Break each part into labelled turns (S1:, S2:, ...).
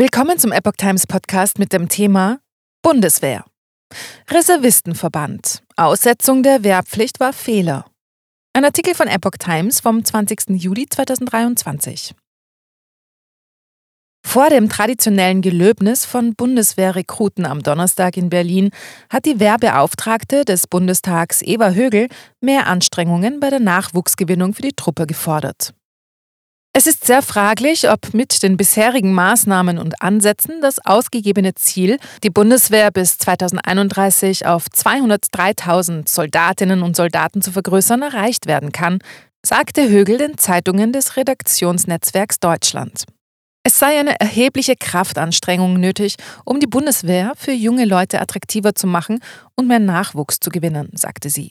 S1: Willkommen zum Epoch Times Podcast mit dem Thema Bundeswehr. Reservistenverband. Aussetzung der Wehrpflicht war Fehler. Ein Artikel von Epoch Times vom 20. Juli 2023. Vor dem traditionellen Gelöbnis von Bundeswehrrekruten am Donnerstag in Berlin hat die Wehrbeauftragte des Bundestags Eva Högel mehr Anstrengungen bei der Nachwuchsgewinnung für die Truppe gefordert. Es ist sehr fraglich, ob mit den bisherigen Maßnahmen und Ansätzen das ausgegebene Ziel, die Bundeswehr bis 2031 auf 203.000 Soldatinnen und Soldaten zu vergrößern, erreicht werden kann, sagte Högel den Zeitungen des Redaktionsnetzwerks Deutschland. Es sei eine erhebliche Kraftanstrengung nötig, um die Bundeswehr für junge Leute attraktiver zu machen und mehr Nachwuchs zu gewinnen, sagte sie.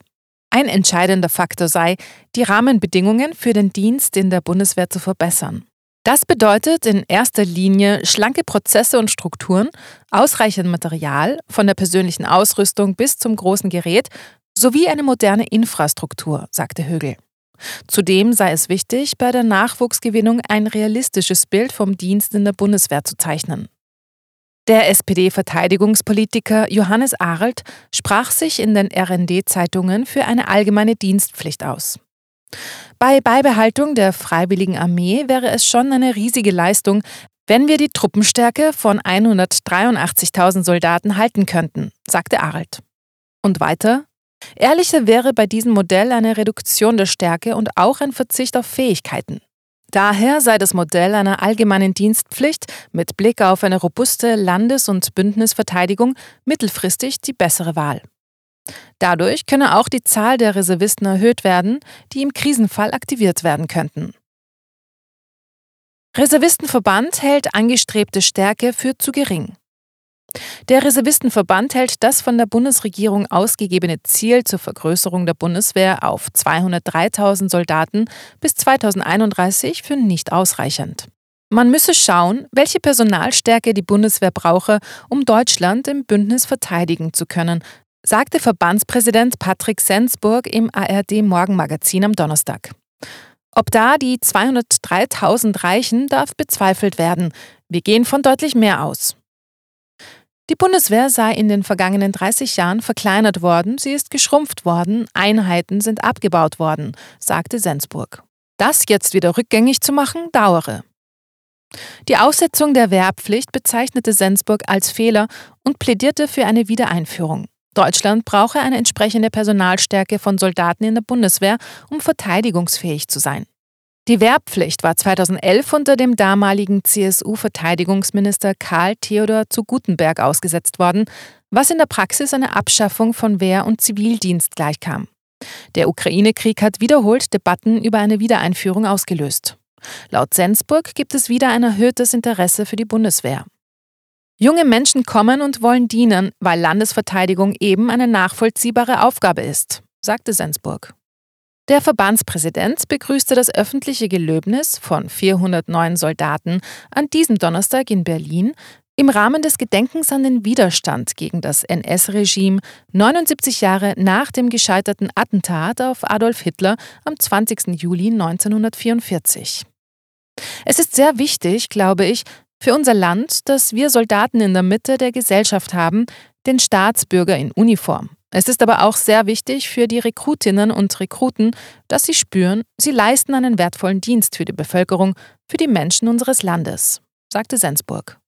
S1: Ein entscheidender Faktor sei, die Rahmenbedingungen für den Dienst in der Bundeswehr zu verbessern. Das bedeutet in erster Linie schlanke Prozesse und Strukturen, ausreichend Material, von der persönlichen Ausrüstung bis zum großen Gerät, sowie eine moderne Infrastruktur, sagte Högel. Zudem sei es wichtig, bei der Nachwuchsgewinnung ein realistisches Bild vom Dienst in der Bundeswehr zu zeichnen. Der SPD-Verteidigungspolitiker Johannes Arlt sprach sich in den RND-Zeitungen für eine allgemeine Dienstpflicht aus. Bei Beibehaltung der Freiwilligen Armee wäre es schon eine riesige Leistung, wenn wir die Truppenstärke von 183.000 Soldaten halten könnten, sagte Arlt. Und weiter? Ehrlicher wäre bei diesem Modell eine Reduktion der Stärke und auch ein Verzicht auf Fähigkeiten. Daher sei das Modell einer allgemeinen Dienstpflicht mit Blick auf eine robuste Landes- und Bündnisverteidigung mittelfristig die bessere Wahl. Dadurch könne auch die Zahl der Reservisten erhöht werden, die im Krisenfall aktiviert werden könnten. Reservistenverband hält angestrebte Stärke für zu gering. Der Reservistenverband hält das von der Bundesregierung ausgegebene Ziel zur Vergrößerung der Bundeswehr auf 203.000 Soldaten bis 2031 für nicht ausreichend. Man müsse schauen, welche Personalstärke die Bundeswehr brauche, um Deutschland im Bündnis verteidigen zu können, sagte Verbandspräsident Patrick Sensburg im ARD Morgenmagazin am Donnerstag. Ob da die 203.000 reichen, darf bezweifelt werden. Wir gehen von deutlich mehr aus. Die Bundeswehr sei in den vergangenen 30 Jahren verkleinert worden, sie ist geschrumpft worden, Einheiten sind abgebaut worden, sagte Sensburg. Das jetzt wieder rückgängig zu machen, dauere. Die Aussetzung der Wehrpflicht bezeichnete Sensburg als Fehler und plädierte für eine Wiedereinführung. Deutschland brauche eine entsprechende Personalstärke von Soldaten in der Bundeswehr, um verteidigungsfähig zu sein. Die Wehrpflicht war 2011 unter dem damaligen CSU-Verteidigungsminister Karl Theodor zu Gutenberg ausgesetzt worden, was in der Praxis eine Abschaffung von Wehr- und Zivildienst gleichkam. Der Ukraine-Krieg hat wiederholt Debatten über eine Wiedereinführung ausgelöst. Laut Sensburg gibt es wieder ein erhöhtes Interesse für die Bundeswehr. Junge Menschen kommen und wollen dienen, weil Landesverteidigung eben eine nachvollziehbare Aufgabe ist, sagte Sensburg. Der Verbandspräsident begrüßte das öffentliche Gelöbnis von 409 Soldaten an diesem Donnerstag in Berlin im Rahmen des Gedenkens an den Widerstand gegen das NS-Regime 79 Jahre nach dem gescheiterten Attentat auf Adolf Hitler am 20. Juli 1944. Es ist sehr wichtig, glaube ich, für unser Land, dass wir Soldaten in der Mitte der Gesellschaft haben, den Staatsbürger in Uniform. Es ist aber auch sehr wichtig für die Rekrutinnen und Rekruten, dass sie spüren, sie leisten einen wertvollen Dienst für die Bevölkerung, für die Menschen unseres Landes, sagte Sensburg.